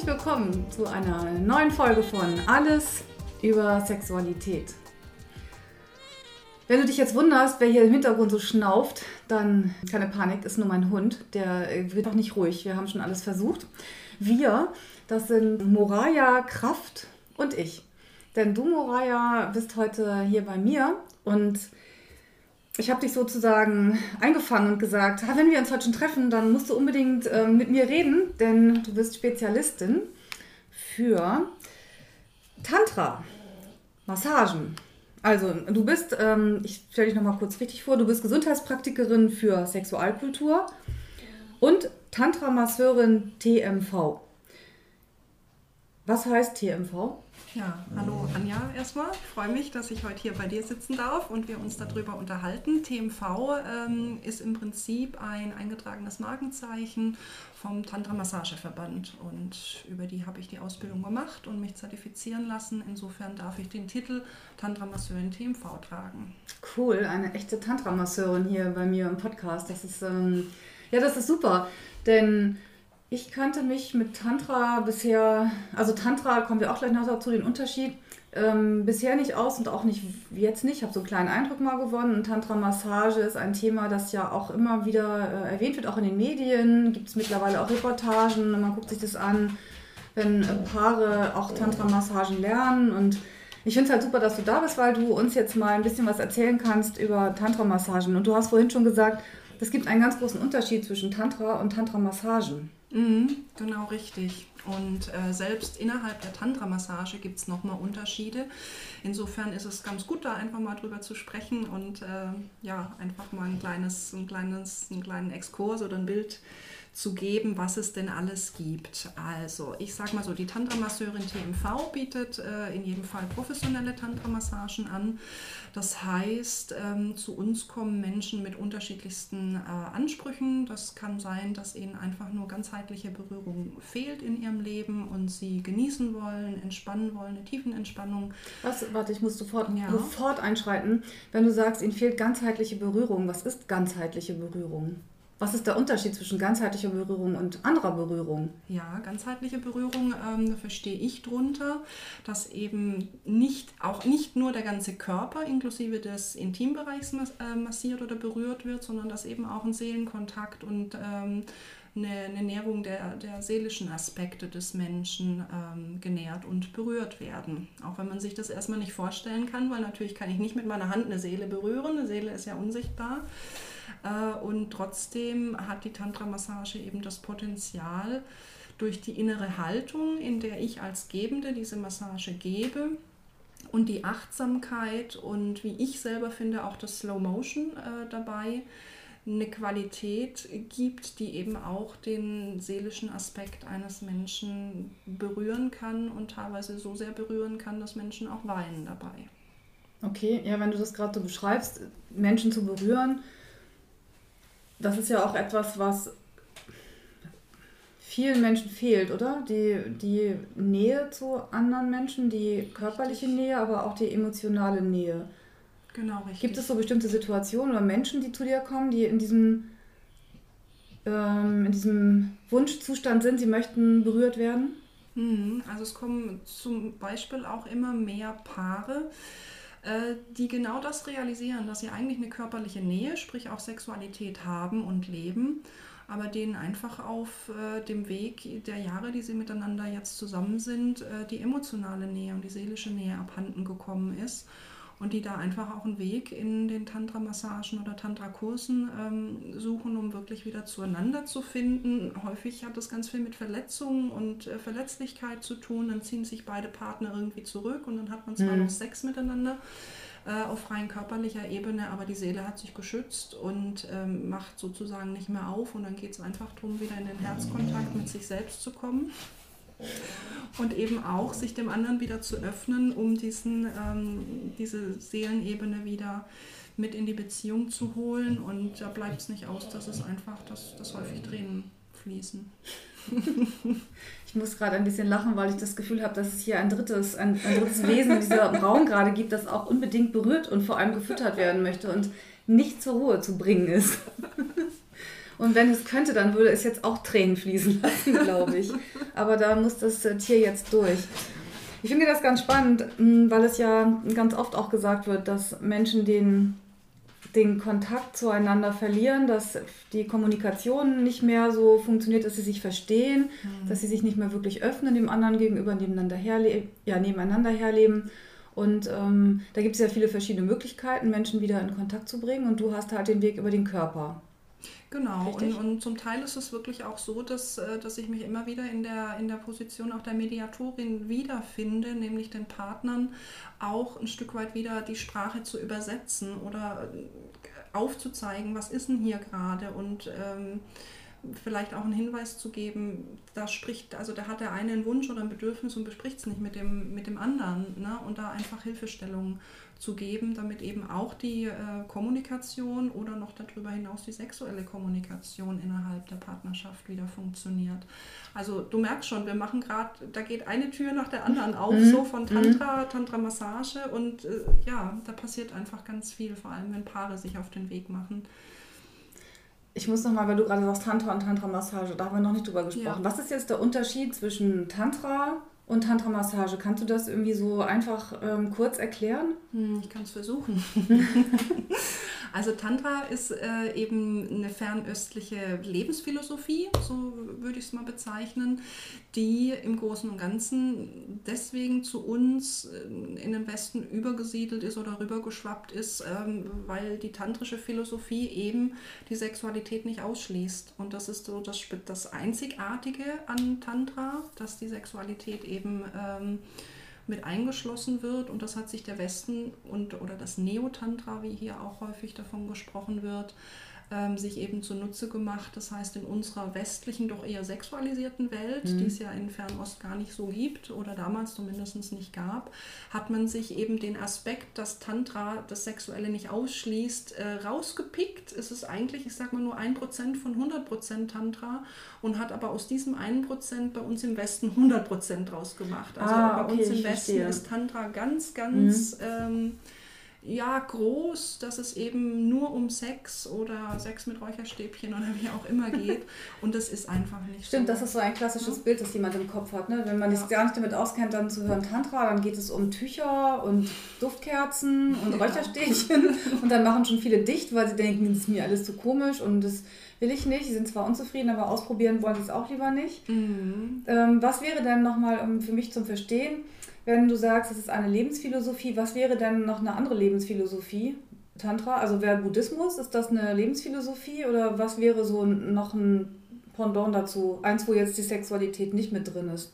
herzlich willkommen zu einer neuen Folge von Alles über Sexualität. Wenn du dich jetzt wunderst, wer hier im Hintergrund so schnauft, dann keine Panik, ist nur mein Hund. Der wird auch nicht ruhig. Wir haben schon alles versucht. Wir, das sind Moraya, Kraft und ich. Denn du, Moraya, bist heute hier bei mir und ich habe dich sozusagen eingefangen und gesagt, wenn wir uns heute schon treffen, dann musst du unbedingt äh, mit mir reden, denn du bist Spezialistin für Tantra, Massagen. Also du bist, ähm, ich stelle dich nochmal kurz richtig vor, du bist Gesundheitspraktikerin für Sexualkultur und Tantra-Masseurin TMV. Was heißt TMV? Ja, hallo Anja erstmal. Ich freue mich, dass ich heute hier bei dir sitzen darf und wir uns darüber unterhalten. TMV ähm, ist im Prinzip ein eingetragenes Markenzeichen vom Tantra Massageverband und über die habe ich die Ausbildung gemacht und mich zertifizieren lassen. Insofern darf ich den Titel Tantra Masseurin TMV tragen. Cool, eine echte Tantra Masseurin hier bei mir im Podcast. Das ist ähm, ja, das ist super, denn ich kannte mich mit Tantra bisher, also Tantra kommen wir auch gleich noch dazu, den Unterschied, ähm, bisher nicht aus und auch nicht jetzt nicht. Ich habe so einen kleinen Eindruck mal gewonnen. Und Tantra-Massage ist ein Thema, das ja auch immer wieder äh, erwähnt wird, auch in den Medien. Gibt es mittlerweile auch Reportagen, man guckt sich das an, wenn äh, Paare auch Tantra-Massagen lernen. Und ich finde es halt super, dass du da bist, weil du uns jetzt mal ein bisschen was erzählen kannst über Tantra-Massagen. Und du hast vorhin schon gesagt, es gibt einen ganz großen Unterschied zwischen Tantra und Tantra-Massagen. Mhm, genau richtig. Und äh, selbst innerhalb der Tantra-Massage gibt es nochmal Unterschiede. Insofern ist es ganz gut, da einfach mal drüber zu sprechen und äh, ja, einfach mal ein kleines, ein kleines, einen kleinen Exkurs oder ein Bild zu geben, was es denn alles gibt. Also, ich sage mal so, die Tantra-Masseurin TMV bietet äh, in jedem Fall professionelle Tantra-Massagen an. Das heißt, ähm, zu uns kommen Menschen mit unterschiedlichsten äh, Ansprüchen. Das kann sein, dass ihnen einfach nur ganzheitliche Berührung fehlt in ihrem Leben und sie genießen wollen, entspannen wollen, eine Tiefenentspannung. Was, warte, ich muss sofort, ja. sofort einschreiten. Wenn du sagst, ihnen fehlt ganzheitliche Berührung, was ist ganzheitliche Berührung? Was ist der Unterschied zwischen ganzheitlicher Berührung und anderer Berührung? Ja, ganzheitliche Berührung ähm, verstehe ich drunter, dass eben nicht, auch nicht nur der ganze Körper inklusive des Intimbereichs äh, massiert oder berührt wird, sondern dass eben auch ein Seelenkontakt und ähm, eine, eine Nährung der, der seelischen Aspekte des Menschen ähm, genährt und berührt werden. Auch wenn man sich das erstmal nicht vorstellen kann, weil natürlich kann ich nicht mit meiner Hand eine Seele berühren, eine Seele ist ja unsichtbar. Äh, und trotzdem hat die Tantra-Massage eben das Potenzial, durch die innere Haltung, in der ich als Gebende diese Massage gebe, und die Achtsamkeit und wie ich selber finde auch das Slow Motion äh, dabei eine Qualität gibt, die eben auch den seelischen Aspekt eines Menschen berühren kann und teilweise so sehr berühren kann, dass Menschen auch weinen dabei. Okay, ja, wenn du das gerade so beschreibst, Menschen zu berühren, das ist ja auch etwas, was vielen Menschen fehlt, oder? Die, die Nähe zu anderen Menschen, die körperliche Nähe, aber auch die emotionale Nähe. Genau, richtig. Gibt es so bestimmte Situationen oder Menschen, die zu dir kommen, die in diesem, ähm, in diesem Wunschzustand sind, sie möchten berührt werden? Mhm, also es kommen zum Beispiel auch immer mehr Paare, die genau das realisieren, dass sie eigentlich eine körperliche Nähe, sprich auch Sexualität haben und leben, aber denen einfach auf äh, dem Weg der Jahre, die sie miteinander jetzt zusammen sind, äh, die emotionale Nähe und die seelische Nähe abhanden gekommen ist und die da einfach auch einen Weg in den Tantra-Massagen oder Tantra-Kursen ähm, suchen, um wirklich wieder zueinander zu finden. Häufig hat das ganz viel mit Verletzungen und äh, Verletzlichkeit zu tun. Dann ziehen sich beide Partner irgendwie zurück und dann hat man zwar mhm. noch Sex miteinander äh, auf rein körperlicher Ebene, aber die Seele hat sich geschützt und ähm, macht sozusagen nicht mehr auf und dann geht es einfach darum, wieder in den Herzkontakt mit sich selbst zu kommen und eben auch sich dem anderen wieder zu öffnen, um diesen, ähm, diese Seelenebene wieder mit in die Beziehung zu holen. Und da bleibt es nicht aus, dass es einfach, dass, dass häufig Tränen fließen. Ich muss gerade ein bisschen lachen, weil ich das Gefühl habe, dass es hier ein drittes, ein, ein drittes Wesen in diesem Raum gerade gibt, das auch unbedingt berührt und vor allem gefüttert werden möchte und nicht zur Ruhe zu bringen ist. Und wenn es könnte, dann würde es jetzt auch Tränen fließen lassen, glaube ich. Aber da muss das äh, Tier jetzt durch. Ich finde das ganz spannend, weil es ja ganz oft auch gesagt wird, dass Menschen den, den Kontakt zueinander verlieren, dass die Kommunikation nicht mehr so funktioniert, dass sie sich verstehen, mhm. dass sie sich nicht mehr wirklich öffnen dem anderen gegenüber, nebeneinander, herle ja, nebeneinander herleben. Und ähm, da gibt es ja viele verschiedene Möglichkeiten, Menschen wieder in Kontakt zu bringen. Und du hast halt den Weg über den Körper. Genau, und, und, zum Teil ist es wirklich auch so, dass, äh, dass ich mich immer wieder in der, in der Position auch der Mediatorin wiederfinde, nämlich den Partnern auch ein Stück weit wieder die Sprache zu übersetzen oder äh, aufzuzeigen, was ist denn hier gerade und ähm, vielleicht auch einen Hinweis zu geben, da spricht, also da hat der eine einen Wunsch oder ein Bedürfnis und bespricht es nicht mit dem, mit dem anderen. Ne? Und da einfach Hilfestellungen zu geben, damit eben auch die äh, Kommunikation oder noch darüber hinaus die sexuelle Kommunikation innerhalb der Partnerschaft wieder funktioniert. Also du merkst schon, wir machen gerade, da geht eine Tür nach der anderen auf, mhm. so von Tantra, mhm. Tantra-Massage und äh, ja, da passiert einfach ganz viel, vor allem wenn Paare sich auf den Weg machen. Ich muss nochmal, weil du gerade sagst Tantra und Tantra-Massage, da haben wir noch nicht drüber gesprochen. Ja. Was ist jetzt der Unterschied zwischen Tantra und Tantra-Massage. Kannst du das irgendwie so einfach ähm, kurz erklären? Hm, ich kann es versuchen. also Tantra ist äh, eben eine fernöstliche Lebensphilosophie, so würde ich es mal bezeichnen, die im Großen und Ganzen deswegen zu uns äh, in den Westen übergesiedelt ist oder rübergeschwappt ist, ähm, weil die tantrische Philosophie eben die Sexualität nicht ausschließt. Und das ist so das, das Einzigartige an Tantra, dass die Sexualität eben ähm, mit eingeschlossen wird. Und das hat sich der Westen und oder das Neotantra, wie hier auch häufig davon gesprochen wird, ähm, sich eben zunutze gemacht. Das heißt, in unserer westlichen, doch eher sexualisierten Welt, mhm. die es ja in Fernost gar nicht so gibt oder damals zumindest nicht gab, hat man sich eben den Aspekt, dass Tantra das Sexuelle nicht ausschließt, äh, rausgepickt. Es ist eigentlich, ich sag mal, nur ein Prozent von 100 Prozent Tantra und hat aber aus diesem einen Prozent bei uns im Westen 100 Prozent draus gemacht. Also ah, okay, bei uns im Westen verstehe. ist Tantra ganz, ganz... Mhm. Ähm, ja groß, dass es eben nur um Sex oder Sex mit Räucherstäbchen oder wie auch immer geht. Und das ist einfach nicht Stimmt, so. das ist so ein klassisches ja. Bild, das jemand im Kopf hat. Ne? Wenn man sich gar nicht damit auskennt, dann zu hören Tantra, dann geht es um Tücher und Duftkerzen und ja. Räucherstäbchen. und dann machen schon viele dicht, weil sie denken, das ist mir alles zu komisch und das will ich nicht. Sie sind zwar unzufrieden, aber ausprobieren wollen sie es auch lieber nicht. Mhm. Ähm, was wäre denn nochmal um, für mich zum Verstehen? wenn du sagst, es ist eine Lebensphilosophie, was wäre denn noch eine andere Lebensphilosophie? Tantra, also wäre Buddhismus, ist das eine Lebensphilosophie oder was wäre so noch ein Pendant dazu? Eins, wo jetzt die Sexualität nicht mit drin ist.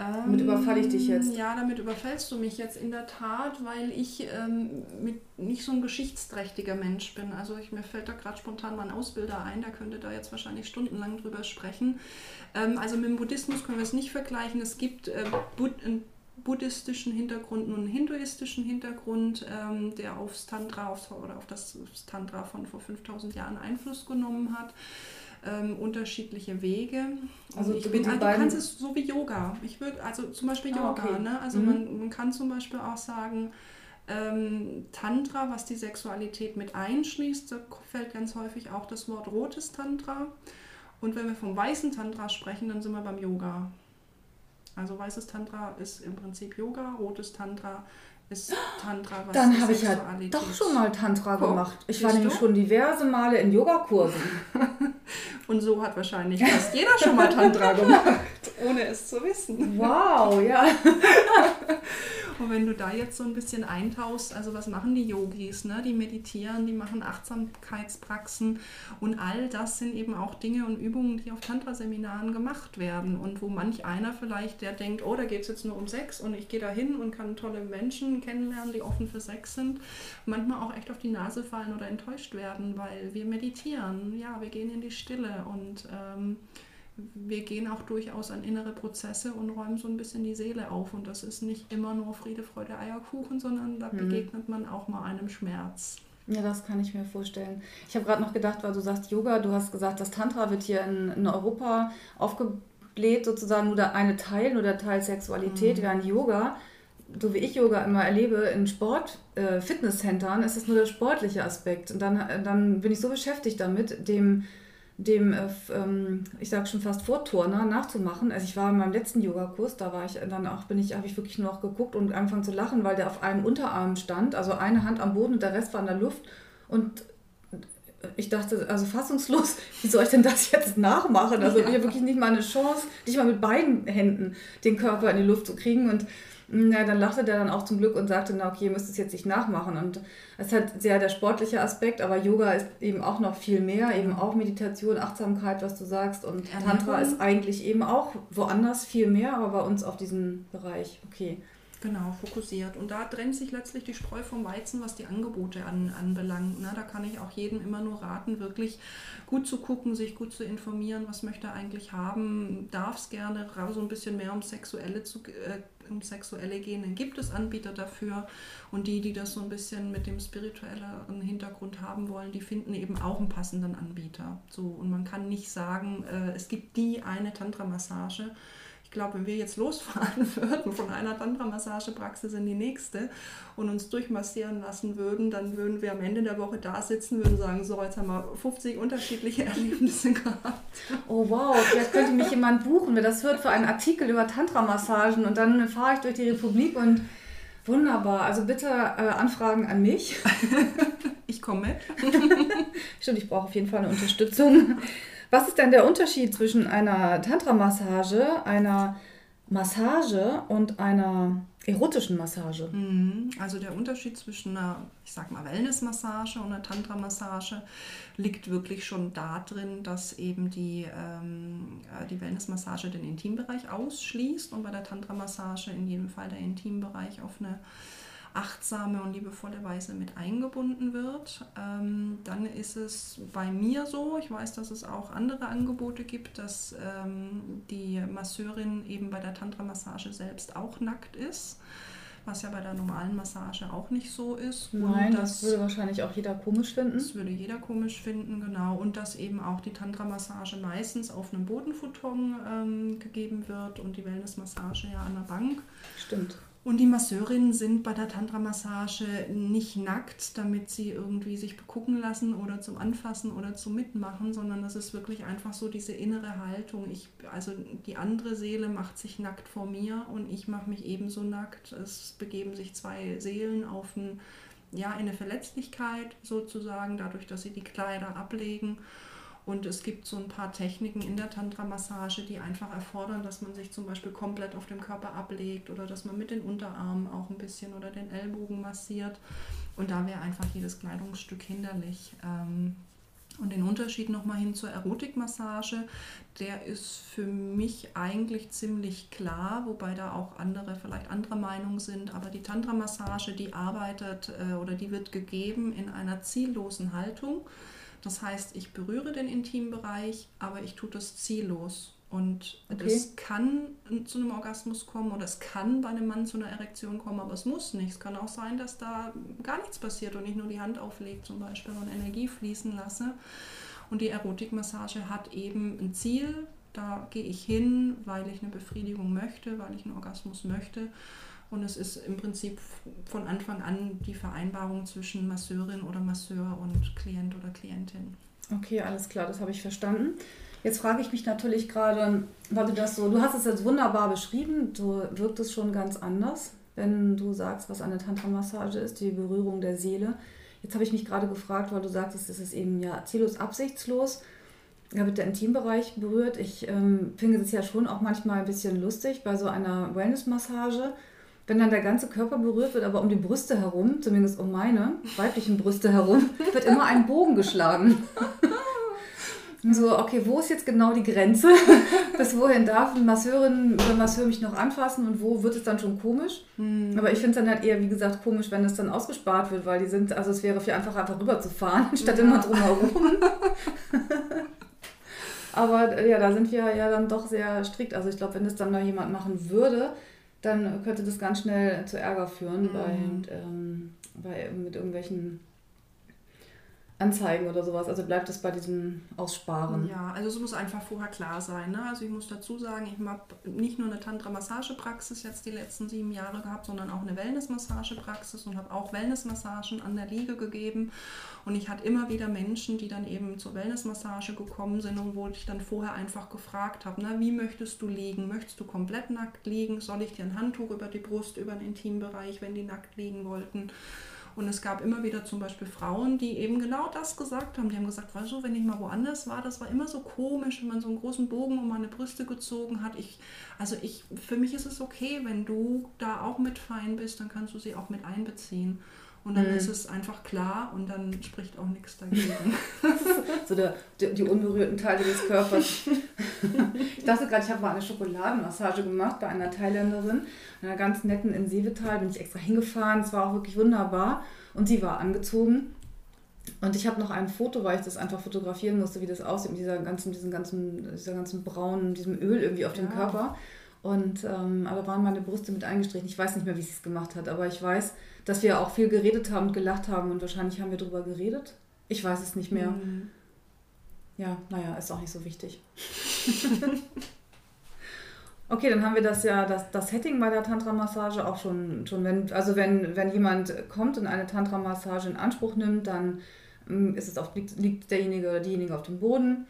Damit überfalle ich dich jetzt. Ja, damit überfällst du mich jetzt in der Tat, weil ich ähm, nicht so ein geschichtsträchtiger Mensch bin. Also ich, mir fällt da gerade spontan mal ein Ausbilder ein, der könnte da jetzt wahrscheinlich stundenlang drüber sprechen. Ähm, also mit dem Buddhismus können wir es nicht vergleichen. Es gibt äh, Bud einen buddhistischen Hintergrund und einen hinduistischen Hintergrund, ähm, der aufs Tantra aufs, oder auf das Tantra von vor 5000 Jahren Einfluss genommen hat ähm, unterschiedliche Wege. Also, ich bin, also du kannst es so wie Yoga. Ich würde, also zum Beispiel ah, Yoga, okay. ne? Also mhm. man, man kann zum Beispiel auch sagen, ähm, Tantra, was die Sexualität mit einschließt, da fällt ganz häufig auch das Wort rotes Tantra. Und wenn wir vom weißen Tantra sprechen, dann sind wir beim Yoga. Also weißes Tantra ist im Prinzip Yoga, rotes Tantra ist Tantra was Dann habe ich ja doch schon mal Tantra Guck, gemacht. Ich war nämlich du? schon diverse Male in Yogakursen. Und so hat wahrscheinlich fast jeder schon mal Tantra gemacht, ohne es zu wissen. Wow, ja. Und wenn du da jetzt so ein bisschen eintauchst, also was machen die Yogis? Ne? Die meditieren, die machen Achtsamkeitspraxen und all das sind eben auch Dinge und Übungen, die auf Tantra-Seminaren gemacht werden und wo manch einer vielleicht, der denkt, oh, da geht es jetzt nur um Sex und ich gehe da hin und kann tolle Menschen kennenlernen, die offen für Sex sind, manchmal auch echt auf die Nase fallen oder enttäuscht werden, weil wir meditieren, ja, wir gehen in die Stille und ähm, wir gehen auch durchaus an innere Prozesse und räumen so ein bisschen die Seele auf. Und das ist nicht immer nur Friede, Freude, Eierkuchen, sondern da mhm. begegnet man auch mal einem Schmerz. Ja, das kann ich mir vorstellen. Ich habe gerade noch gedacht, weil du sagst Yoga, du hast gesagt, das Tantra wird hier in, in Europa aufgebläht, sozusagen nur der eine Teil, nur der Teil Sexualität, mhm. während Yoga so wie ich Yoga immer erlebe, in Sport, äh, Fitnesscentern ist es nur der sportliche Aspekt. Und dann, dann bin ich so beschäftigt damit, dem, dem äh, ähm, ich sage schon fast Vorturner nachzumachen. Also ich war in meinem letzten Yogakurs, da war ich dann auch, bin ich, habe ich wirklich nur noch geguckt und angefangen zu lachen, weil der auf einem Unterarm stand, also eine Hand am Boden und der Rest war in der Luft. Und ich dachte, also fassungslos, wie soll ich denn das jetzt nachmachen? Also ich habe wirklich nicht mal eine Chance, nicht mal mit beiden Händen den Körper in die Luft zu kriegen. Und na, dann lachte der dann auch zum Glück und sagte, na okay, ihr müsst es jetzt nicht nachmachen. Und es halt sehr der sportliche Aspekt, aber Yoga ist eben auch noch viel mehr, eben auch Meditation, Achtsamkeit, was du sagst. Und Tantra ist eigentlich eben auch woanders viel mehr, aber bei uns auf diesem Bereich, okay. Genau, fokussiert. Und da trennt sich letztlich die Spreu vom Weizen, was die Angebote an, anbelangt. Ne? Da kann ich auch jedem immer nur raten, wirklich gut zu gucken, sich gut zu informieren, was möchte er eigentlich haben, darf es gerne so ein bisschen mehr um Sexuelle, zu, äh, um Sexuelle gehen, dann gibt es Anbieter dafür. Und die, die das so ein bisschen mit dem spirituelleren Hintergrund haben wollen, die finden eben auch einen passenden Anbieter. So, und man kann nicht sagen, äh, es gibt die eine Tantra-Massage ich glaube, wenn wir jetzt losfahren würden von einer Tantra-Massagepraxis in die nächste und uns durchmassieren lassen würden, dann würden wir am Ende der Woche da sitzen, würden sagen, so, jetzt haben wir 50 unterschiedliche Erlebnisse gehabt. Oh wow, vielleicht könnte mich jemand buchen, wer das hört, für einen Artikel über Tantra-Massagen und dann fahre ich durch die Republik und wunderbar. Also bitte äh, Anfragen an mich. ich komme mit. Stimmt, ich brauche auf jeden Fall eine Unterstützung. Was ist denn der Unterschied zwischen einer Tantra-Massage, einer Massage und einer erotischen Massage? Mhm. Also der Unterschied zwischen einer, ich sag mal, Wellness-Massage und einer Tantra-Massage liegt wirklich schon darin, dass eben die, ähm, äh, die Wellness-Massage den Intimbereich ausschließt und bei der Tantra-Massage in jedem Fall der Intimbereich auf eine achtsame und liebevolle Weise mit eingebunden wird. Ähm, dann ist es bei mir so, ich weiß, dass es auch andere Angebote gibt, dass ähm, die Masseurin eben bei der Tantra-Massage selbst auch nackt ist was ja bei der normalen Massage auch nicht so ist. Nein, das, das, würde wahrscheinlich auch jeder komisch finden. Das würde jeder komisch finden, genau. Und dass eben auch die Tantra-Massage meistens auf einem Bodenfuton ähm, gegeben wird und die Wellness-Massage ja an der Bank. Stimmt. Und die Masseurinnen sind bei der Tantra-Massage nicht nackt, damit sie irgendwie sich begucken lassen oder zum Anfassen oder zum Mitmachen, sondern das ist wirklich einfach so diese innere Haltung. Ich, also die andere Seele macht sich nackt vor mir und ich mache mich ebenso nackt. Es begeben sich zwei Seelen auf ein, ja, eine Verletzlichkeit sozusagen, dadurch, dass sie die Kleider ablegen. Und es gibt so ein paar Techniken in der Tantra-Massage, die einfach erfordern, dass man sich zum Beispiel komplett auf dem Körper ablegt oder dass man mit den Unterarmen auch ein bisschen oder den Ellbogen massiert. Und da wäre einfach jedes Kleidungsstück hinderlich. Ähm, und den Unterschied nochmal hin zur Erotikmassage, der ist für mich eigentlich ziemlich klar, wobei da auch andere vielleicht anderer Meinung sind. Aber die Tantra-Massage, die arbeitet äh, oder die wird gegeben in einer ziellosen Haltung. Das heißt, ich berühre den Intimbereich, aber ich tue das ziellos. Und okay. es kann zu einem Orgasmus kommen oder es kann bei einem Mann zu einer Erektion kommen, aber es muss nicht. Es kann auch sein, dass da gar nichts passiert und ich nur die Hand auflege zum Beispiel und Energie fließen lasse. Und die Erotikmassage hat eben ein Ziel. Da gehe ich hin, weil ich eine Befriedigung möchte, weil ich einen Orgasmus möchte. Und es ist im Prinzip von Anfang an die Vereinbarung zwischen Masseurin oder Masseur und Klient oder Klientin. Okay, alles klar, das habe ich verstanden. Jetzt frage ich mich natürlich gerade, weil du das so, du hast es jetzt wunderbar beschrieben, so wirkt es schon ganz anders, wenn du sagst, was eine Tantra-Massage ist, die Berührung der Seele. Jetzt habe ich mich gerade gefragt, weil du sagtest, es ist eben ja ziellos absichtslos. Da wird der Intimbereich berührt. Ich ähm, finde es ja schon auch manchmal ein bisschen lustig bei so einer Wellness-Massage wenn dann der ganze Körper berührt wird, aber um die Brüste herum, zumindest um meine weiblichen Brüste herum, wird immer ein Bogen geschlagen. So, okay, wo ist jetzt genau die Grenze? Bis wohin darf eine Masseurin oder Masseur mich noch anfassen und wo wird es dann schon komisch? Mhm. Aber ich finde es dann halt eher, wie gesagt, komisch, wenn es dann ausgespart wird, weil die sind, also es wäre viel einfacher, einfach rüberzufahren, statt ja. immer drumherum. Aber ja, da sind wir ja dann doch sehr strikt. Also ich glaube, wenn es dann mal jemand machen würde, dann könnte das ganz schnell zu Ärger führen mhm. bei, ähm, bei, mit irgendwelchen anzeigen oder sowas? Also bleibt es bei diesem Aussparen? Ja, also es muss einfach vorher klar sein. Ne? Also ich muss dazu sagen, ich habe nicht nur eine Tantra-Massagepraxis jetzt die letzten sieben Jahre gehabt, sondern auch eine Wellness-Massagepraxis und habe auch Wellness-Massagen an der Liege gegeben. Und ich hatte immer wieder Menschen, die dann eben zur Wellness-Massage gekommen sind und wo ich dann vorher einfach gefragt habe, na, wie möchtest du liegen? Möchtest du komplett nackt liegen? Soll ich dir ein Handtuch über die Brust, über den Intimbereich, wenn die nackt liegen wollten? Und es gab immer wieder zum Beispiel Frauen, die eben genau das gesagt haben. Die haben gesagt, weißt du, wenn ich mal woanders war, das war immer so komisch, wenn man so einen großen Bogen um meine Brüste gezogen hat. Ich, also ich, für mich ist es okay, wenn du da auch mit fein bist, dann kannst du sie auch mit einbeziehen. Und dann mhm. ist es einfach klar und dann spricht auch nichts dagegen. so der, der, die unberührten Teile des Körpers. ich dachte gerade, ich habe mal eine Schokoladenmassage gemacht bei einer Thailänderin, einer ganz netten in Seevetal. Bin ich extra hingefahren. Es war auch wirklich wunderbar. Und sie war angezogen. Und ich habe noch ein Foto, weil ich das einfach fotografieren musste, wie das aussieht mit dieser ganzen, diesen ganzen, dieser ganzen braunen, diesem Öl irgendwie auf dem ja. Körper. Und ähm, aber waren meine Brüste mit eingestrichen. Ich weiß nicht mehr, wie sie es gemacht hat, aber ich weiß, dass wir auch viel geredet haben und gelacht haben und wahrscheinlich haben wir darüber geredet. Ich weiß es nicht mehr. Mhm. Ja, naja, ist auch nicht so wichtig. okay, dann haben wir das ja, das, das Setting bei der Tantra-Massage auch schon, schon wenn, also wenn, wenn jemand kommt und eine Tantra-Massage in Anspruch nimmt, dann mm, ist es auch, liegt, liegt derjenige oder diejenige auf dem Boden,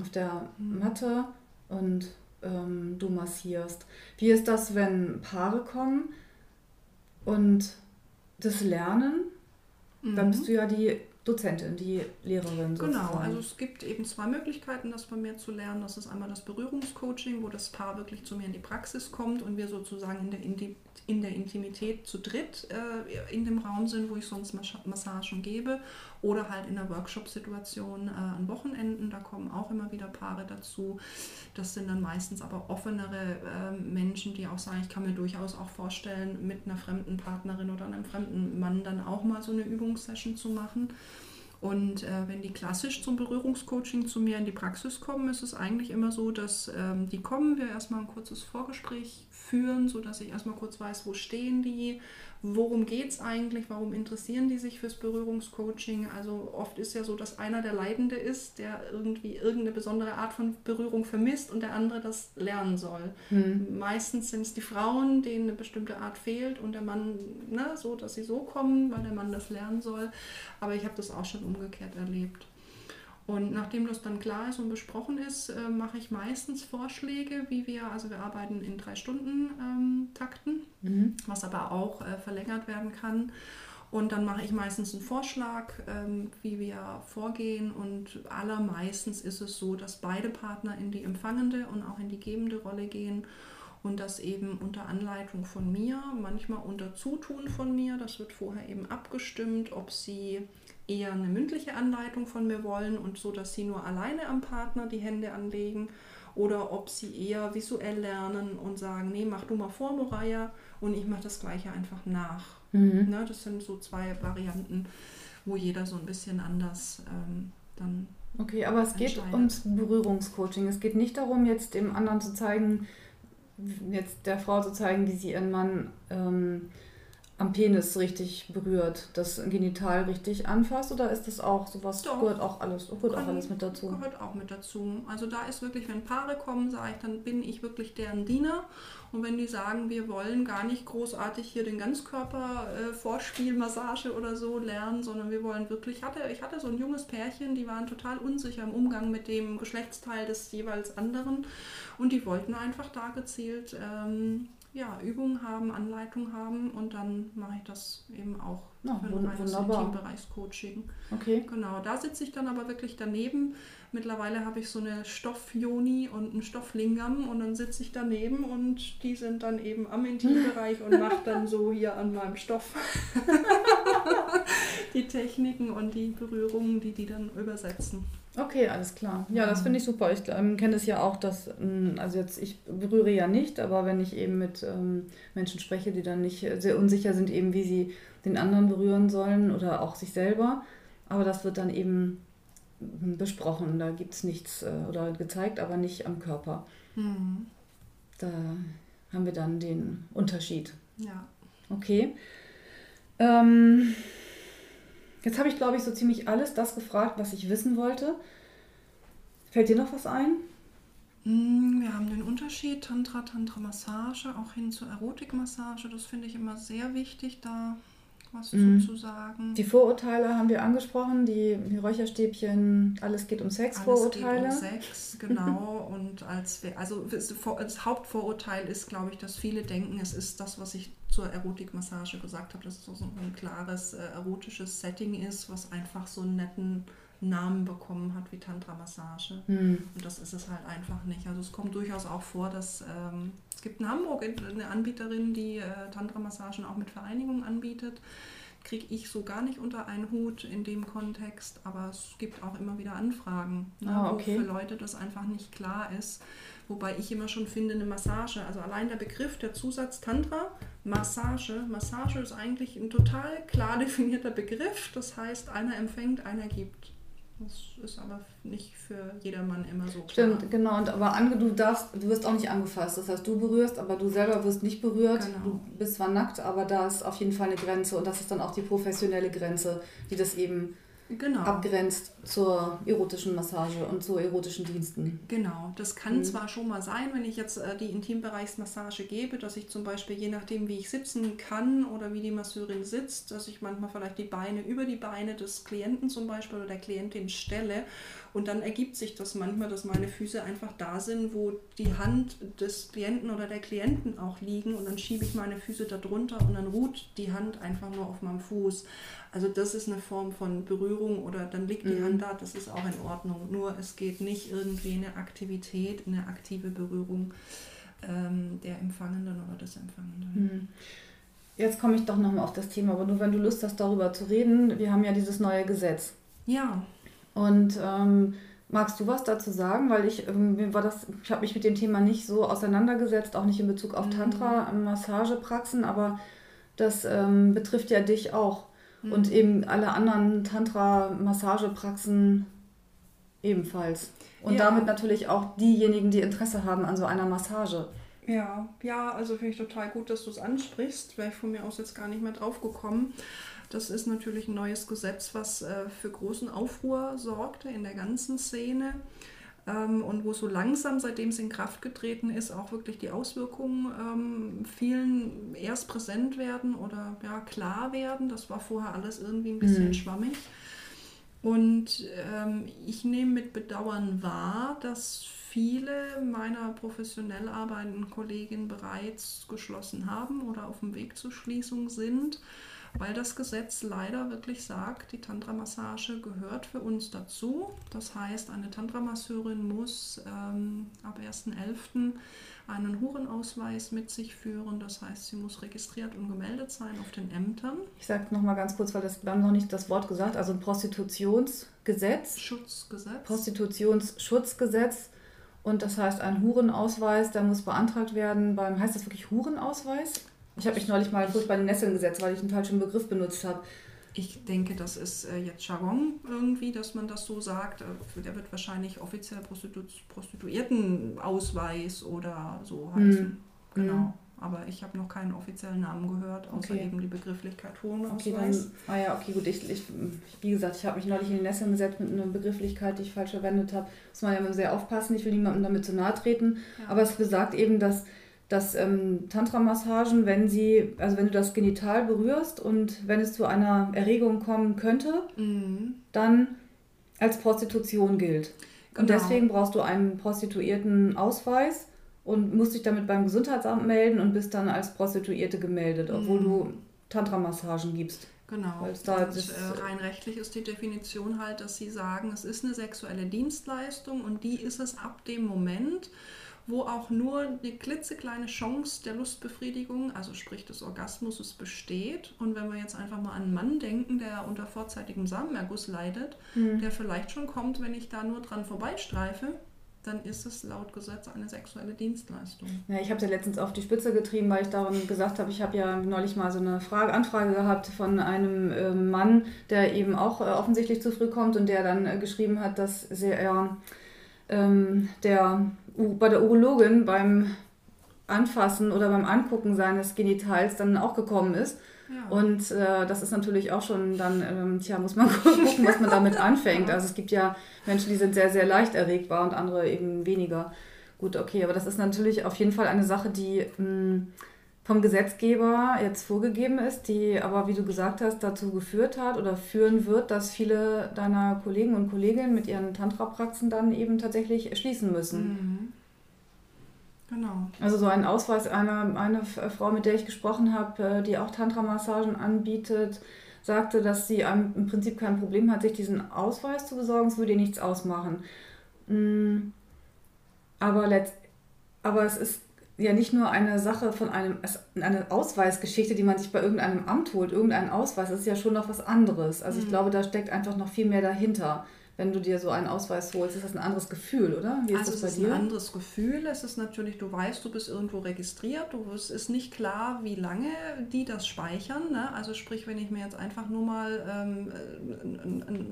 auf der mhm. Matte und ähm, du massierst. Wie ist das, wenn Paare kommen und das Lernen? Mhm. Dann bist du ja die Dozentin, die Lehrerin. Sozusagen. Genau, also es gibt eben zwei Möglichkeiten, das bei mir zu lernen. Das ist einmal das Berührungscoaching, wo das Paar wirklich zu mir in die Praxis kommt und wir sozusagen in der, Inti in der Intimität zu dritt äh, in dem Raum sind, wo ich sonst Massagen gebe. Oder halt in der Workshop-Situation äh, an Wochenenden, da kommen auch immer wieder Paare dazu. Das sind dann meistens aber offenere äh, Menschen, die auch sagen, ich kann mir durchaus auch vorstellen, mit einer fremden Partnerin oder einem fremden Mann dann auch mal so eine Übungssession zu machen. Und äh, wenn die klassisch zum Berührungscoaching zu mir in die Praxis kommen, ist es eigentlich immer so, dass ähm, die kommen, wir erstmal ein kurzes Vorgespräch führen, sodass ich erstmal kurz weiß, wo stehen die, worum geht es eigentlich, warum interessieren die sich fürs Berührungscoaching. Also oft ist ja so, dass einer der Leidende ist, der irgendwie irgendeine besondere Art von Berührung vermisst und der andere das lernen soll. Mhm. Meistens sind es die Frauen, denen eine bestimmte Art fehlt und der Mann, ne, so dass sie so kommen, weil der Mann das lernen soll. Aber ich habe das auch schon umgekehrt erlebt. Und nachdem das dann klar ist und besprochen ist, äh, mache ich meistens Vorschläge, wie wir, also wir arbeiten in drei Stunden ähm, Takten, mhm. was aber auch äh, verlängert werden kann. Und dann mache ich meistens einen Vorschlag, ähm, wie wir vorgehen. Und allermeistens ist es so, dass beide Partner in die empfangende und auch in die gebende Rolle gehen und das eben unter Anleitung von mir, manchmal unter Zutun von mir. Das wird vorher eben abgestimmt, ob sie eher eine mündliche Anleitung von mir wollen und so, dass sie nur alleine am Partner die Hände anlegen oder ob sie eher visuell lernen und sagen, nee, mach du mal vor, Moraya, und ich mache das gleiche einfach nach. Mhm. Ne, das sind so zwei Varianten, wo jeder so ein bisschen anders ähm, dann. Okay, aber es geht ums Berührungscoaching. Es geht nicht darum, jetzt dem anderen zu zeigen, jetzt der Frau zu zeigen, wie sie ihren Mann ähm, am Penis richtig berührt, das Genital richtig anfasst oder ist das auch sowas, Doch. gehört auch alles, gehört auch alles mit dazu? Gehört auch mit dazu. Also da ist wirklich, wenn Paare kommen, sage ich, dann bin ich wirklich deren Diener und wenn die sagen, wir wollen gar nicht großartig hier den Ganzkörper äh, Vorspielmassage oder so lernen, sondern wir wollen wirklich, ich hatte, ich hatte so ein junges Pärchen, die waren total unsicher im Umgang mit dem Geschlechtsteil des jeweils anderen und die wollten einfach da gezielt ähm, ja, Übungen haben, Anleitung haben und dann mache ich das eben auch ja, für reines Teambereichscoaching. Okay. Genau, da sitze ich dann aber wirklich daneben. Mittlerweile habe ich so eine Stoffjoni und einen Stofflingam und dann sitze ich daneben und die sind dann eben am Intimbereich und mache dann so hier an meinem Stoff die Techniken und die Berührungen, die die dann übersetzen. Okay, alles klar. Ja, das finde ich super. Ich ähm, kenne es ja auch, dass, ähm, also jetzt, ich berühre ja nicht, aber wenn ich eben mit ähm, Menschen spreche, die dann nicht sehr unsicher sind, eben wie sie den anderen berühren sollen oder auch sich selber, aber das wird dann eben hm, besprochen. Da gibt es nichts äh, oder gezeigt, aber nicht am Körper. Mhm. Da haben wir dann den Unterschied. Ja. Okay. Ähm, Jetzt habe ich, glaube ich, so ziemlich alles das gefragt, was ich wissen wollte. Fällt dir noch was ein? Mm, wir haben den Unterschied Tantra, Tantra-Massage, auch hin zur Erotikmassage. Das finde ich immer sehr wichtig, da was mhm. zu sagen. Die Vorurteile haben wir angesprochen, die, die Räucherstäbchen, alles geht um Sex, alles Vorurteile. Geht um Sex, genau. und als also das Hauptvorurteil ist, glaube ich, dass viele denken, es ist das, was ich zur Erotikmassage gesagt habe, dass es so ein klares äh, erotisches Setting ist, was einfach so einen netten Namen bekommen hat wie Tantra-Massage. Mhm. Und das ist es halt einfach nicht. Also es kommt durchaus auch vor, dass ähm, es gibt in Hamburg eine Anbieterin, die äh, Tantra-Massagen auch mit Vereinigungen anbietet. Kriege ich so gar nicht unter einen Hut in dem Kontext, aber es gibt auch immer wieder Anfragen, ne, oh, okay. wo für Leute das einfach nicht klar ist. Wobei ich immer schon finde, eine Massage, also allein der Begriff, der Zusatz Tantra, Massage, Massage ist eigentlich ein total klar definierter Begriff. Das heißt, einer empfängt, einer gibt. Das ist aber nicht für jedermann immer so. Klar. Stimmt, genau. Und aber ange, du darfst, du wirst auch nicht angefasst. Das heißt, du berührst, aber du selber wirst nicht berührt. Genau. Du bist zwar nackt, aber da ist auf jeden Fall eine Grenze und das ist dann auch die professionelle Grenze, die das eben genau. abgrenzt zur erotischen Massage und zu erotischen Diensten. Genau, das kann mhm. zwar schon mal sein, wenn ich jetzt äh, die Intimbereichsmassage gebe, dass ich zum Beispiel je nachdem, wie ich sitzen kann oder wie die Masseurin sitzt, dass ich manchmal vielleicht die Beine über die Beine des Klienten zum Beispiel oder der Klientin stelle und dann ergibt sich das manchmal, dass meine Füße einfach da sind, wo die Hand des Klienten oder der Klienten auch liegen und dann schiebe ich meine Füße da drunter und dann ruht die Hand einfach nur auf meinem Fuß. Also das ist eine Form von Berührung oder dann liegt die mhm. Hand da, das ist auch in Ordnung. Nur es geht nicht irgendwie in eine Aktivität, in eine aktive Berührung ähm, der Empfangenden oder des Empfangenden. Mhm. Jetzt komme ich doch nochmal auf das Thema, aber nur wenn du Lust hast, darüber zu reden. Wir haben ja dieses neue Gesetz. Ja. Und ähm, magst du was dazu sagen? Weil ich, ähm, war das, ich habe mich mit dem Thema nicht so auseinandergesetzt, auch nicht in Bezug auf mhm. Tantra-Massagepraxen, aber das ähm, betrifft ja dich auch. Mhm. Und eben alle anderen Tantra-Massagepraxen ebenfalls. Und ja. damit natürlich auch diejenigen, die Interesse haben an so einer Massage. Ja, ja, also finde ich total gut, dass du es ansprichst. Wäre ich von mir aus jetzt gar nicht mehr drauf gekommen. Das ist natürlich ein neues Gesetz, was äh, für großen Aufruhr sorgte in der ganzen Szene ähm, und wo so langsam, seitdem es in Kraft getreten ist, auch wirklich die Auswirkungen ähm, vielen erst präsent werden oder ja, klar werden. Das war vorher alles irgendwie ein bisschen mhm. schwammig. Und ähm, ich nehme mit Bedauern wahr, dass viele meiner professionell arbeitenden Kolleginnen bereits geschlossen haben oder auf dem Weg zur Schließung sind weil das Gesetz leider wirklich sagt, die Tantra-Massage gehört für uns dazu. Das heißt, eine Tantra-Masseurin muss ähm, ab 1.11. einen Hurenausweis mit sich führen. Das heißt, sie muss registriert und gemeldet sein auf den Ämtern. Ich sage nochmal ganz kurz, weil das, wir haben noch nicht das Wort gesagt, also ein Prostitutionsgesetz. Schutzgesetz. Prostitutionsschutzgesetz. Und das heißt, ein Hurenausweis, der muss beantragt werden beim, heißt das wirklich Hurenausweis? Ich habe mich neulich mal furchtbar in den Nesseln gesetzt, weil ich einen falschen Begriff benutzt habe. Ich denke, das ist äh, jetzt Jargon irgendwie, dass man das so sagt. Äh, der wird wahrscheinlich offiziell Prostitu Prostituiertenausweis oder so heißen. Mhm. Genau. Aber ich habe noch keinen offiziellen Namen gehört, außer okay. eben die Begrifflichkeit Hohenausweis. Okay, dann, ah ja, okay, gut. Ich, ich, wie gesagt, ich habe mich neulich in die Nesseln gesetzt mit einer Begrifflichkeit, die ich falsch verwendet habe. Muss man ja immer sehr aufpassen. Ich will niemandem damit zu nahe treten. Ja. Aber es besagt eben, dass dass ähm, Tantra-Massagen, wenn sie, also wenn du das Genital berührst und wenn es zu einer Erregung kommen könnte, mhm. dann als Prostitution gilt. Genau. Und deswegen brauchst du einen prostituierten Ausweis und musst dich damit beim Gesundheitsamt melden und bist dann als Prostituierte gemeldet, obwohl mhm. du Tantra-Massagen gibst. Genau. Und, äh, rein rechtlich ist die Definition halt, dass sie sagen, es ist eine sexuelle Dienstleistung und die ist es ab dem Moment, wo auch nur eine klitzekleine Chance der Lustbefriedigung, also sprich des Orgasmus, besteht. Und wenn wir jetzt einfach mal an einen Mann denken, der unter vorzeitigem Samenerguss leidet, mhm. der vielleicht schon kommt, wenn ich da nur dran vorbeistreife, dann ist es laut Gesetz eine sexuelle Dienstleistung. Ja, ich habe es ja letztens auf die Spitze getrieben, weil ich darum gesagt habe, ich habe ja neulich mal so eine Frage, Anfrage gehabt von einem äh, Mann, der eben auch äh, offensichtlich zu früh kommt und der dann äh, geschrieben hat, dass er ähm, der bei der Urologin beim Anfassen oder beim Angucken seines Genitals dann auch gekommen ist. Ja. Und äh, das ist natürlich auch schon dann, ähm, tja, muss man gucken, was man damit anfängt. Also es gibt ja Menschen, die sind sehr, sehr leicht erregbar und andere eben weniger. Gut, okay, aber das ist natürlich auf jeden Fall eine Sache, die mh, hm, vom Gesetzgeber jetzt vorgegeben ist, die aber, wie du gesagt hast, dazu geführt hat oder führen wird, dass viele deiner Kollegen und Kolleginnen mit ihren Tantra-Praxen dann eben tatsächlich schließen müssen. Mhm. Genau. Also so ein Ausweis, eine, eine Frau, mit der ich gesprochen habe, äh, die auch Tantra-Massagen anbietet, sagte, dass sie im Prinzip kein Problem hat, sich diesen Ausweis zu besorgen, es würde ihr nichts ausmachen. Mm, aber, letzt, aber es ist ja nicht nur eine Sache von einem, eine Ausweisgeschichte, die man sich bei irgendeinem Amt holt, irgendein Ausweis, das ist ja schon noch was anderes. Also ich mhm. glaube, da steckt einfach noch viel mehr dahinter wenn du dir so einen Ausweis holst, ist das ein anderes Gefühl, oder? Wie ist also das bei es ist dir? ein anderes Gefühl. Es ist natürlich, du weißt, du bist irgendwo registriert. Du, es ist nicht klar, wie lange die das speichern. Ne? Also sprich, wenn ich mir jetzt einfach nur mal ähm,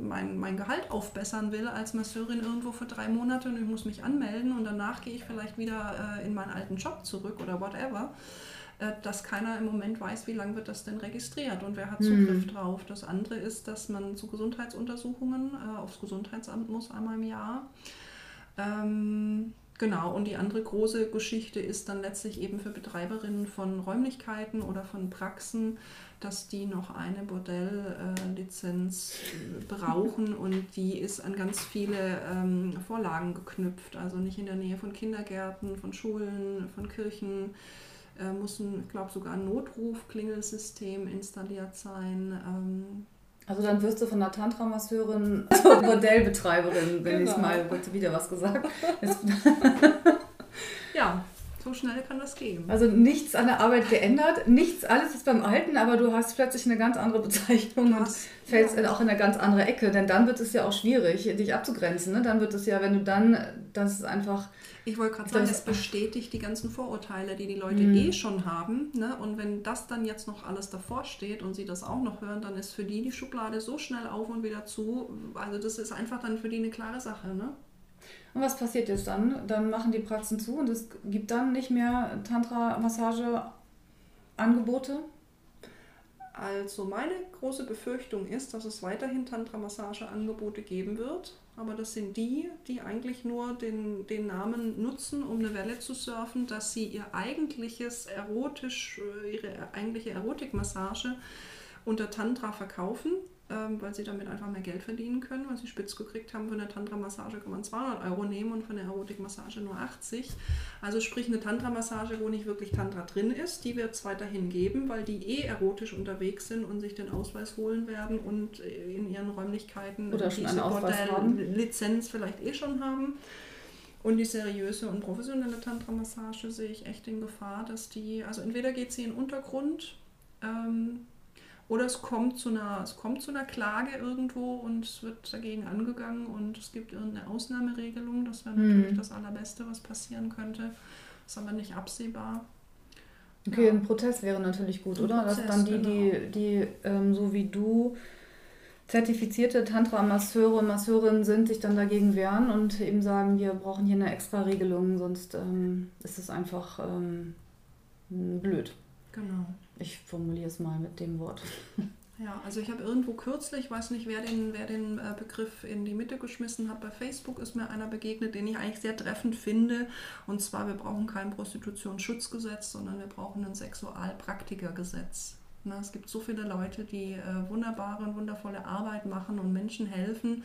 mein, mein Gehalt aufbessern will als Masseurin irgendwo für drei Monate und ich muss mich anmelden und danach gehe ich vielleicht wieder äh, in meinen alten Job zurück oder whatever äh, dass keiner im Moment weiß, wie lange wird das denn registriert und wer hat Zugriff mhm. drauf. Das andere ist, dass man zu Gesundheitsuntersuchungen äh, aufs Gesundheitsamt muss einmal im Jahr. Ähm, genau, und die andere große Geschichte ist dann letztlich eben für Betreiberinnen von Räumlichkeiten oder von Praxen, dass die noch eine Bordelllizenz äh, brauchen und die ist an ganz viele ähm, Vorlagen geknüpft. Also nicht in der Nähe von Kindergärten, von Schulen, von Kirchen äh, muss ein, ich glaube sogar ein Notruf-Klingelsystem installiert sein. Ähm, also dann wirst du von der Tantra-Masseurin zur Modellbetreiberin, wenn genau. ich mal wieder was gesagt. ja, so schnell kann das gehen. Also nichts an der Arbeit geändert, nichts, alles ist beim Alten, aber du hast plötzlich eine ganz andere Bezeichnung und fällst ja. auch in eine ganz andere Ecke. Denn dann wird es ja auch schwierig, dich abzugrenzen. Ne? Dann wird es ja, wenn du dann, das ist einfach. Ich wollte gerade sagen, es bestätigt die ganzen Vorurteile, die die Leute mhm. eh schon haben. Ne? Und wenn das dann jetzt noch alles davor steht und sie das auch noch hören, dann ist für die die Schublade so schnell auf und wieder zu. Also das ist einfach dann für die eine klare Sache. Ne? Und was passiert jetzt dann? Dann machen die Praxen zu und es gibt dann nicht mehr Tantra-Massage-Angebote? Also meine große Befürchtung ist, dass es weiterhin Tantra-Massage-Angebote geben wird. Aber das sind die, die eigentlich nur den, den Namen nutzen, um eine Welle zu surfen, dass sie ihr eigentliches erotisch, ihre eigentliche Erotikmassage unter Tantra verkaufen ähm, weil sie damit einfach mehr Geld verdienen können, weil sie spitz gekriegt haben, für eine Tantra-Massage kann man 200 Euro nehmen und für eine Erotik-Massage nur 80. Also sprich eine Tantra-Massage, wo nicht wirklich Tantra drin ist, die wird es weiterhin geben, weil die eh erotisch unterwegs sind und sich den Ausweis holen werden und äh, in ihren Räumlichkeiten Oder schon diese Bordell-Lizenz vielleicht eh schon haben. Und die seriöse und professionelle Tantra-Massage sehe ich echt in Gefahr, dass die, also entweder geht sie in den Untergrund, ähm, oder es kommt, zu einer, es kommt zu einer Klage irgendwo und es wird dagegen angegangen und es gibt irgendeine Ausnahmeregelung. Das wäre natürlich mhm. das Allerbeste, was passieren könnte. Ist aber nicht absehbar. Okay, ja. ein Protest wäre natürlich gut, ein oder? Prozess, Dass dann die, genau. die, die ähm, so wie du zertifizierte Tantra-Masseure und Masseurinnen sind, sich dann dagegen wehren und eben sagen, wir brauchen hier eine extra Regelung, sonst ähm, ist es einfach ähm, blöd. Genau. Ich formuliere es mal mit dem Wort. Ja, also ich habe irgendwo kürzlich, ich weiß nicht, wer den, wer den äh, Begriff in die Mitte geschmissen hat, bei Facebook ist mir einer begegnet, den ich eigentlich sehr treffend finde. Und zwar, wir brauchen kein Prostitutionsschutzgesetz, sondern wir brauchen ein Sexualpraktikergesetz. Na, es gibt so viele Leute, die äh, wunderbare und wundervolle Arbeit machen und Menschen helfen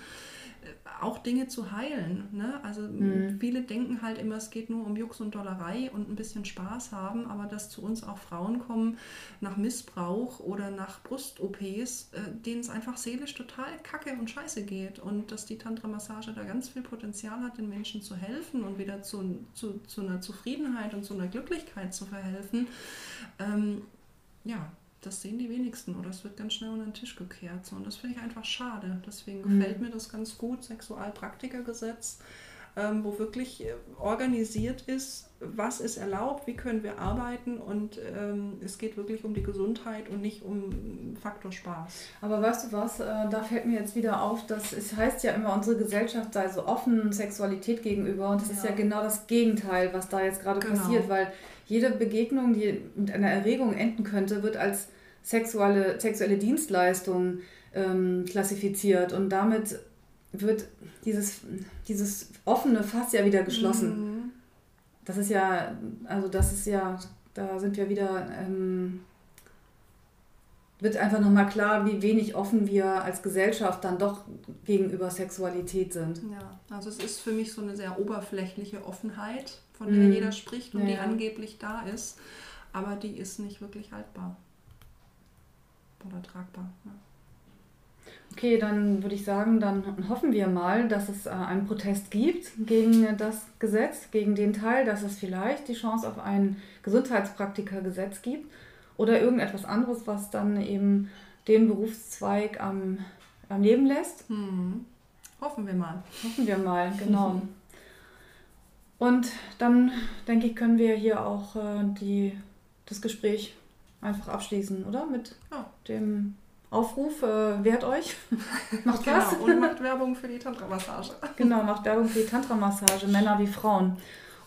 auch Dinge zu heilen. Ne? Also mhm. viele denken halt immer, es geht nur um Jux und Dollerei und ein bisschen Spaß haben, aber dass zu uns auch Frauen kommen nach Missbrauch oder nach Brust-OPs, äh, denen es einfach seelisch total kacke und scheiße geht und dass die Tantra-Massage da ganz viel Potenzial hat, den Menschen zu helfen und wieder zu, zu, zu einer Zufriedenheit und zu einer Glücklichkeit zu verhelfen. Ähm, ja, das sehen die wenigsten oder es wird ganz schnell unter den Tisch gekehrt. So. Und das finde ich einfach schade. Deswegen mhm. gefällt mir das ganz gut, Sexualpraktikergesetz, ähm, wo wirklich äh, organisiert ist, was ist erlaubt, wie können wir arbeiten und ähm, es geht wirklich um die Gesundheit und nicht um Faktor Spaß. Aber weißt du was, äh, da fällt mir jetzt wieder auf, dass es heißt ja immer, unsere Gesellschaft sei so offen Sexualität gegenüber und das ja. ist ja genau das Gegenteil, was da jetzt gerade genau. passiert, weil jede Begegnung, die mit einer Erregung enden könnte, wird als sexuelle, sexuelle Dienstleistung ähm, klassifiziert und damit wird dieses, dieses offene Fass ja wieder geschlossen. Mhm. Das ist ja, also das ist ja, da sind wir wieder, ähm, wird einfach nochmal klar, wie wenig offen wir als Gesellschaft dann doch gegenüber Sexualität sind. Ja, also es ist für mich so eine sehr oberflächliche Offenheit, von der mhm. jeder spricht und ja. die angeblich da ist, aber die ist nicht wirklich haltbar oder tragbar. Ja. Okay, dann würde ich sagen, dann hoffen wir mal, dass es äh, einen Protest gibt gegen das Gesetz, gegen den Teil, dass es vielleicht die Chance auf ein Gesundheitspraktikergesetz gibt oder irgendetwas anderes, was dann eben den Berufszweig am, am Leben lässt. Hm. Hoffen wir mal. Hoffen wir mal, genau. Und dann denke ich, können wir hier auch äh, die, das Gespräch einfach abschließen, oder? Mit ja. dem Aufruf, äh, wehrt euch, macht genau, was. Und macht Werbung für die Tantra-Massage. genau, macht Werbung für die Tantra-Massage, Männer wie Frauen.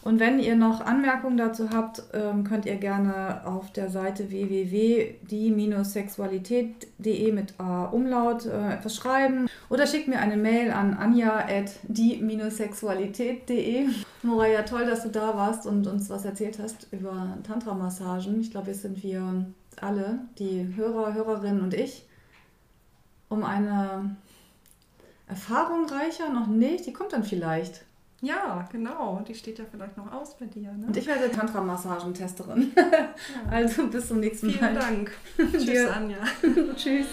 Und wenn ihr noch Anmerkungen dazu habt, ähm, könnt ihr gerne auf der Seite www.die-sexualität.de mit A Umlaut äh, etwas schreiben oder schickt mir eine Mail an anja.die-sexualität.de. Moraya, toll, dass du da warst und uns was erzählt hast über Tantra-Massagen. Ich glaube, jetzt sind wir alle, die Hörer, Hörerinnen und ich, um eine Erfahrung reicher noch nicht. Die kommt dann vielleicht. Ja, genau. Die steht ja vielleicht noch aus bei dir. Ne? Und ich werde Tantra-Massagentesterin. Ja. Also bis zum nächsten Mal. Vielen Dank. Tschüss, Anja. Tschüss.